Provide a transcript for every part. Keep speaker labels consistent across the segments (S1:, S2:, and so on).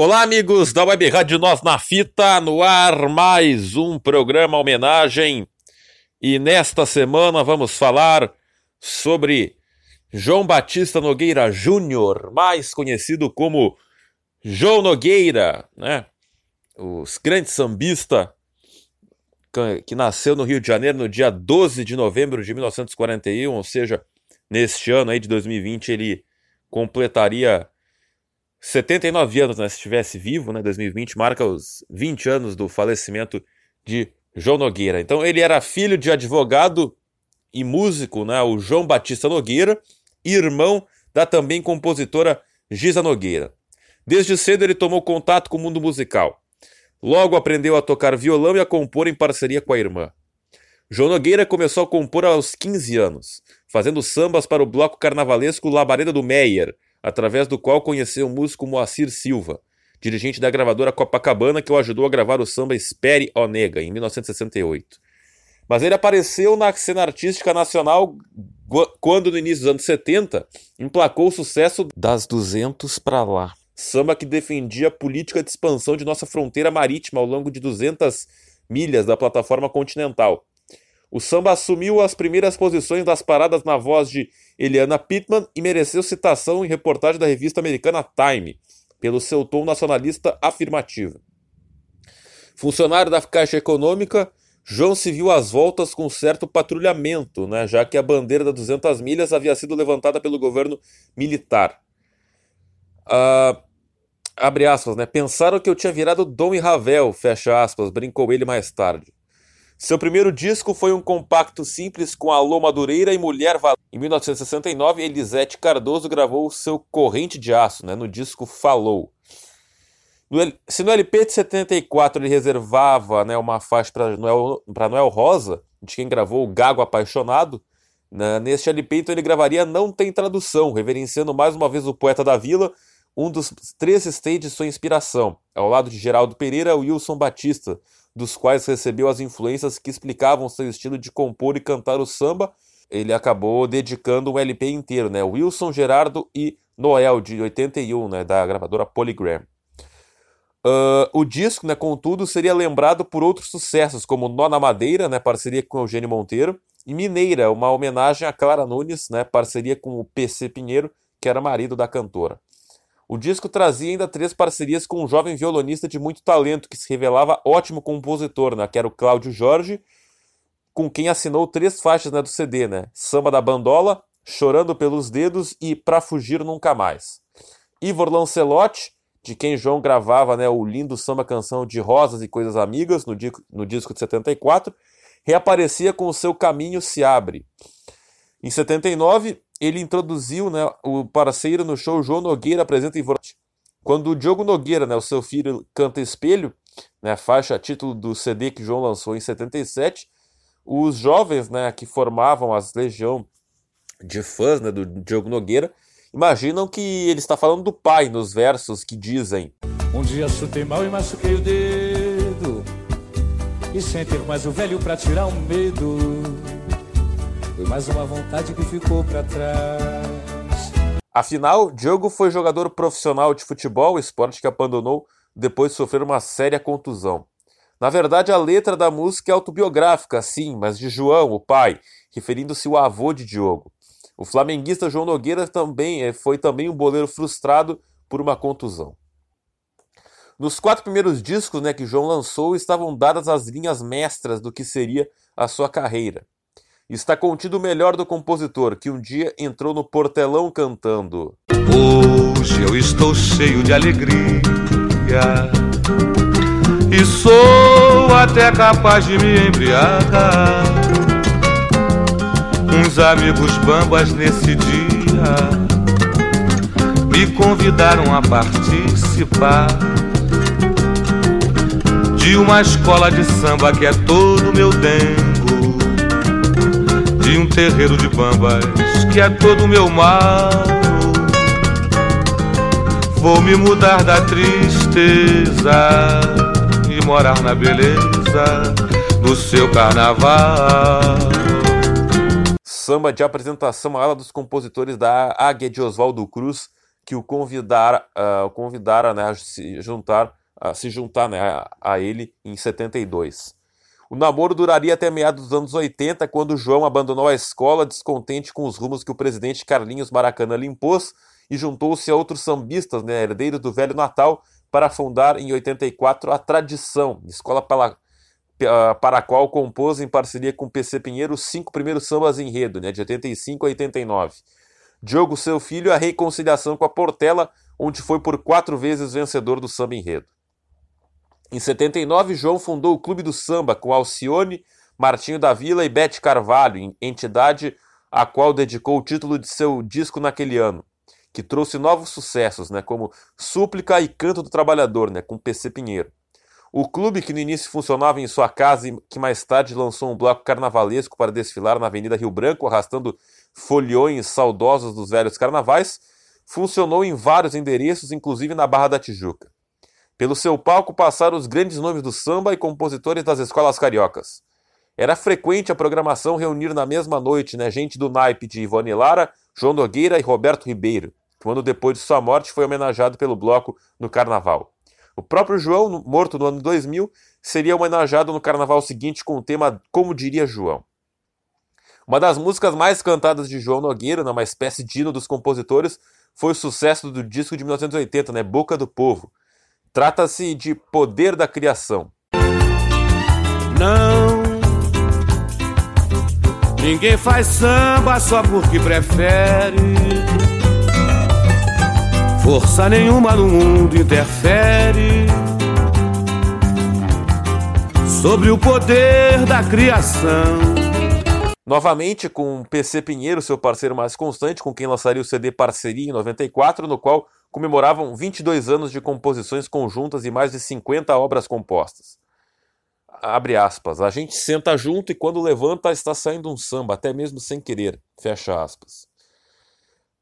S1: Olá, amigos da Web Rádio Nós na Fita, no ar mais um programa homenagem. E nesta semana vamos falar sobre João Batista Nogueira Júnior, mais conhecido como João Nogueira, né? O grande sambista que nasceu no Rio de Janeiro no dia 12 de novembro de 1941, ou seja, neste ano aí de 2020 ele completaria 79 anos, né, se estivesse vivo, né, 2020, marca os 20 anos do falecimento de João Nogueira. Então ele era filho de advogado e músico, né, o João Batista Nogueira, irmão da também compositora Giza Nogueira. Desde cedo ele tomou contato com o mundo musical. Logo aprendeu a tocar violão e a compor em parceria com a irmã. João Nogueira começou a compor aos 15 anos, fazendo sambas para o bloco carnavalesco Labareda do Meyer, através do qual conheceu o músico Moacir Silva, dirigente da gravadora Copacabana que o ajudou a gravar o samba Espere ó Nega, em 1968. Mas ele apareceu na cena artística nacional quando, no início dos anos 70, emplacou o sucesso das 200 para lá. Samba que defendia a política de expansão de nossa fronteira marítima ao longo de 200 milhas da plataforma continental. O samba assumiu as primeiras posições das paradas na voz de Eliana Pittman e mereceu citação em reportagem da revista americana Time, pelo seu tom nacionalista afirmativo. Funcionário da Caixa Econômica, João se viu às voltas com certo patrulhamento, né, já que a bandeira das 200 milhas havia sido levantada pelo governo militar. Uh, abre aspas, né? Pensaram que eu tinha virado Dom e Ravel, fecha aspas, brincou ele mais tarde. Seu primeiro disco foi um compacto simples com Alô Madureira e Mulher Valente. Em 1969, Elisete Cardoso gravou seu Corrente de Aço, né, no disco Falou. No, se no LP de 74 ele reservava né, uma faixa para Noel, Noel Rosa, de quem gravou O Gago Apaixonado, né, neste LP então ele gravaria Não Tem Tradução, reverenciando mais uma vez o poeta da vila, um dos três stages de sua inspiração, ao lado de Geraldo Pereira Wilson Batista, dos quais recebeu as influências que explicavam seu estilo de compor e cantar o samba, ele acabou dedicando um LP inteiro, né? Wilson, Gerardo e Noel, de 81, né? Da gravadora Polygram. Uh, o disco, né, contudo, seria lembrado por outros sucessos, como Nó na Madeira, né, parceria com Eugênio Monteiro, e Mineira, uma homenagem a Clara Nunes, né, parceria com o PC Pinheiro, que era marido da cantora. O disco trazia ainda três parcerias com um jovem violonista de muito talento que se revelava ótimo compositor, né, que era o Cláudio Jorge, com quem assinou três faixas né, do CD, né? Samba da Bandola, Chorando pelos Dedos e Pra Fugir Nunca Mais. Ivor Lancelotti, de quem João gravava né, o lindo samba canção de Rosas e Coisas Amigas no, di no disco de 74, reaparecia com o seu Caminho Se Abre. Em 79, ele introduziu né, o parceiro no show João Nogueira apresenta Ivorote. Quando o Diogo Nogueira, né, o seu filho, canta Espelho, né, faixa título do CD que João lançou em 77, os jovens né, que formavam as legião de fãs né, do Diogo Nogueira imaginam que ele está falando do pai nos versos que dizem
S2: Um dia chutei mal e machuquei o dedo E sem ter mais o velho pra tirar o medo foi mais uma vontade que ficou para trás.
S1: Afinal, Diogo foi jogador profissional de futebol, esporte que abandonou depois de sofrer uma séria contusão. Na verdade, a letra da música é autobiográfica, sim, mas de João, o pai, referindo-se ao avô de Diogo. O flamenguista João Nogueira também eh, foi também um boleiro frustrado por uma contusão. Nos quatro primeiros discos né, que João lançou estavam dadas as linhas mestras do que seria a sua carreira está contido o melhor do compositor, que um dia entrou no portelão cantando.
S3: Hoje eu estou cheio de alegria e sou até capaz de me embriagar. Uns amigos bambas nesse dia me convidaram a participar de uma escola de samba que é todo meu dentro de um terreiro de bambas que é todo meu mal. Vou me mudar da tristeza e morar na beleza do seu carnaval.
S1: Samba de apresentação à ala dos compositores da Águia de Oswaldo Cruz, que o convidara, uh, convidara né, a se juntar, a se juntar né, a, a ele em 72. O namoro duraria até meados dos anos 80, quando João abandonou a escola descontente com os rumos que o presidente Carlinhos Maracanã lhe impôs e juntou-se a outros sambistas, né, herdeiros do Velho Natal, para fundar em 84 a Tradição, escola para, para a qual compôs em parceria com PC Pinheiro os cinco primeiros sambas enredo, né, de 85 a 89. Diogo, seu filho, a reconciliação com a Portela, onde foi por quatro vezes vencedor do samba enredo. Em 79, João fundou o Clube do Samba com Alcione, Martinho da Vila e Bete Carvalho, entidade a qual dedicou o título de seu disco naquele ano, que trouxe novos sucessos, né, como Súplica e Canto do Trabalhador, né, com PC Pinheiro. O clube, que no início funcionava em sua casa e que mais tarde lançou um bloco carnavalesco para desfilar na Avenida Rio Branco, arrastando foliões saudosos dos velhos carnavais, funcionou em vários endereços, inclusive na Barra da Tijuca. Pelo seu palco passaram os grandes nomes do samba e compositores das escolas cariocas. Era frequente a programação reunir na mesma noite né, gente do naipe de Ivone Lara, João Nogueira e Roberto Ribeiro, que um ano depois de sua morte foi homenageado pelo bloco no Carnaval. O próprio João, morto no ano 2000, seria homenageado no carnaval seguinte com o tema Como Diria João. Uma das músicas mais cantadas de João Nogueira, numa espécie de hino dos compositores, foi o sucesso do disco de 1980, né, Boca do Povo. Trata-se de Poder da Criação.
S4: Não, ninguém faz samba só porque prefere Força nenhuma no mundo interfere sobre o poder da criação.
S1: Novamente com PC Pinheiro, seu parceiro mais constante, com quem lançaria o CD Parceria em 94, no qual comemoravam 22 anos de composições conjuntas e mais de 50 obras compostas. Abre aspas. A gente senta junto e quando levanta está saindo um samba, até mesmo sem querer. Fecha aspas.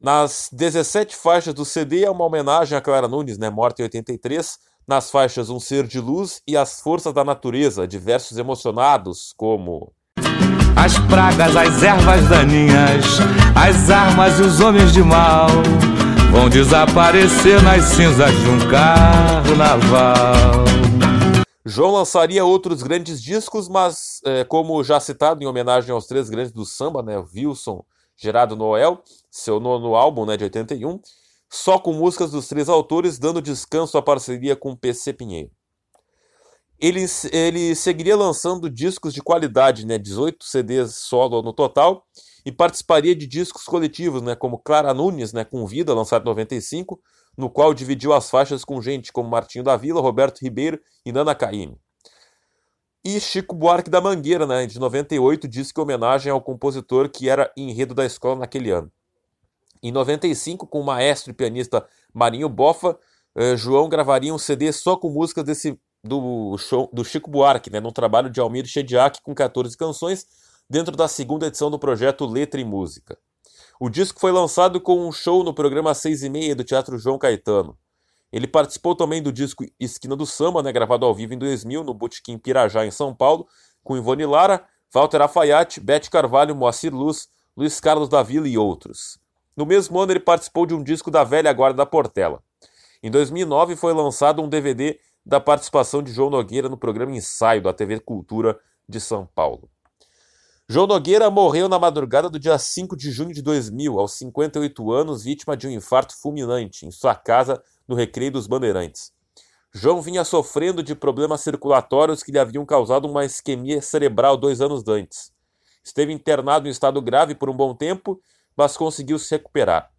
S1: Nas 17 faixas do CD é uma homenagem a Clara Nunes, né, morta em 83, nas faixas Um Ser de Luz e As Forças da Natureza, de versos emocionados, como
S4: As pragas, as ervas daninhas, as armas e os homens de mal vão desaparecer nas cinzas de um carnaval.
S1: João lançaria outros grandes discos, mas, é, como já citado, em homenagem aos três grandes do samba, né, Wilson, Gerardo Noel, seu nono álbum né, de 81, só com músicas dos três autores, dando descanso à parceria com PC Pinheiro. Ele, ele seguiria lançando discos de qualidade, né, 18 CDs solo no total, e participaria de discos coletivos, né, como Clara Nunes, né, com Vida, lançado em 95, no qual dividiu as faixas com gente como Martinho da Vila, Roberto Ribeiro e Nana Caymmi. E Chico Buarque da Mangueira, né, de 98, disse que homenagem ao compositor que era enredo da escola naquele ano. Em 95, com o maestro e pianista Marinho Bofa, eh, João gravaria um CD só com músicas desse, do, show, do Chico Buarque, né, num trabalho de Almir Shediak com 14 canções, dentro da segunda edição do projeto Letra e Música. O disco foi lançado com um show no programa 6 e meia do Teatro João Caetano. Ele participou também do disco Esquina do Samba, né, gravado ao vivo em 2000 no Botequim Pirajá, em São Paulo, com Ivone Lara, Walter Afaiate, Bete Carvalho, Moacir Luz, Luiz Carlos da Vila e outros. No mesmo ano, ele participou de um disco da velha guarda da Portela. Em 2009, foi lançado um DVD da participação de João Nogueira no programa Ensaio da TV Cultura de São Paulo. João Nogueira morreu na madrugada do dia 5 de junho de 2000, aos 58 anos, vítima de um infarto fulminante, em sua casa no Recreio dos Bandeirantes. João vinha sofrendo de problemas circulatórios que lhe haviam causado uma isquemia cerebral dois anos antes. Esteve internado em estado grave por um bom tempo, mas conseguiu se recuperar.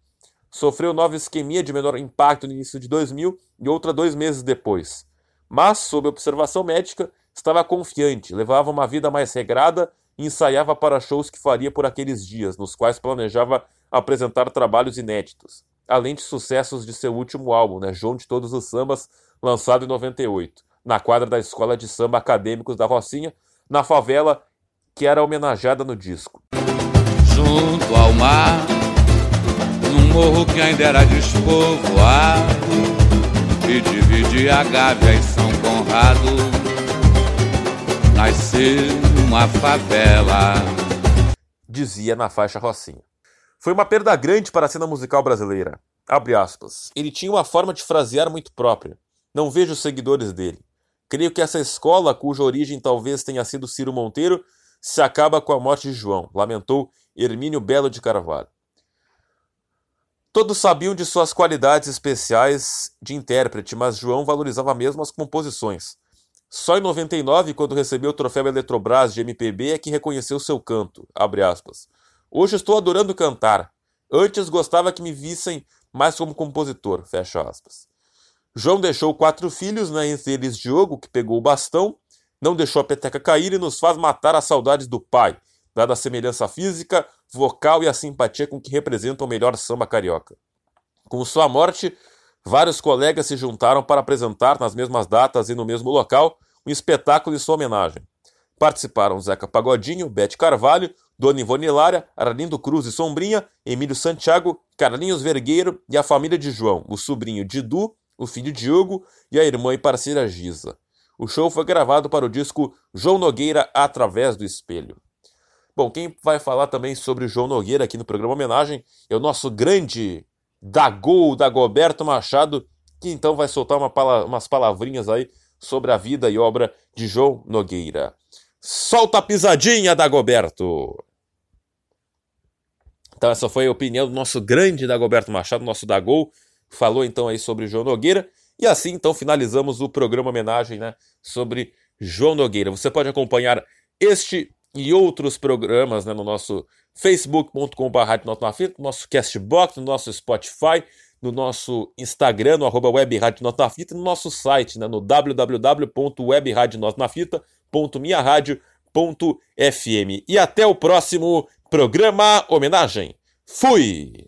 S1: Sofreu nova isquemia de menor impacto no início de 2000 e outra dois meses depois. Mas, sob observação médica, estava confiante, levava uma vida mais regrada e ensaiava para shows que faria por aqueles dias, nos quais planejava apresentar trabalhos inéditos além de sucessos de seu último álbum, né, João de Todos os Sambas, lançado em 98, na quadra da Escola de Samba Acadêmicos da Rocinha, na favela que era homenageada no disco.
S4: Junto ao mar, num morro que ainda era despovoado, e dividia a Gávea e São Conrado, nasceu uma favela.
S1: Dizia na faixa Rocinha. Foi uma perda grande para a cena musical brasileira. Abre aspas. Ele tinha uma forma de frasear muito própria. Não vejo seguidores dele. Creio que essa escola, cuja origem talvez tenha sido Ciro Monteiro, se acaba com a morte de João, lamentou Hermínio Belo de Carvalho. Todos sabiam de suas qualidades especiais de intérprete, mas João valorizava mesmo as composições. Só em 99, quando recebeu o troféu Eletrobras de MPB, é que reconheceu seu canto. Hoje estou adorando cantar. Antes gostava que me vissem mais como compositor. João deixou quatro filhos, né, entre eles Diogo, que pegou o bastão, não deixou a peteca cair e nos faz matar as saudades do pai, dada a semelhança física, vocal e a simpatia com que representa o melhor samba carioca. Com sua morte, vários colegas se juntaram para apresentar nas mesmas datas e no mesmo local um espetáculo em sua homenagem. Participaram Zeca Pagodinho, Bete Carvalho, Dona Ivone Hilária, Arlindo Cruz e Sombrinha, Emílio Santiago, Carlinhos Vergueiro e a família de João, o sobrinho Didu, o filho Diogo e a irmã e parceira Giza. O show foi gravado para o disco João Nogueira Através do Espelho. Bom, quem vai falar também sobre o João Nogueira aqui no programa Homenagem é o nosso grande Dagol, Dagoberto Machado, que então vai soltar uma pala umas palavrinhas aí sobre a vida e obra de João Nogueira. Solta a pisadinha, Dagoberto! Então essa foi a opinião do nosso grande Dagoberto Machado, nosso Dagol, falou então aí sobre João Nogueira. E assim então finalizamos o programa homenagem né, sobre João Nogueira. Você pode acompanhar este e outros programas né, no nosso facebook.com.br, no nosso Castbox, no nosso Spotify, no nosso Instagram, no arroba e no nosso site, né, no www.webradionosnafita.miaradio.fm. E até o próximo programa homenagem. Fui!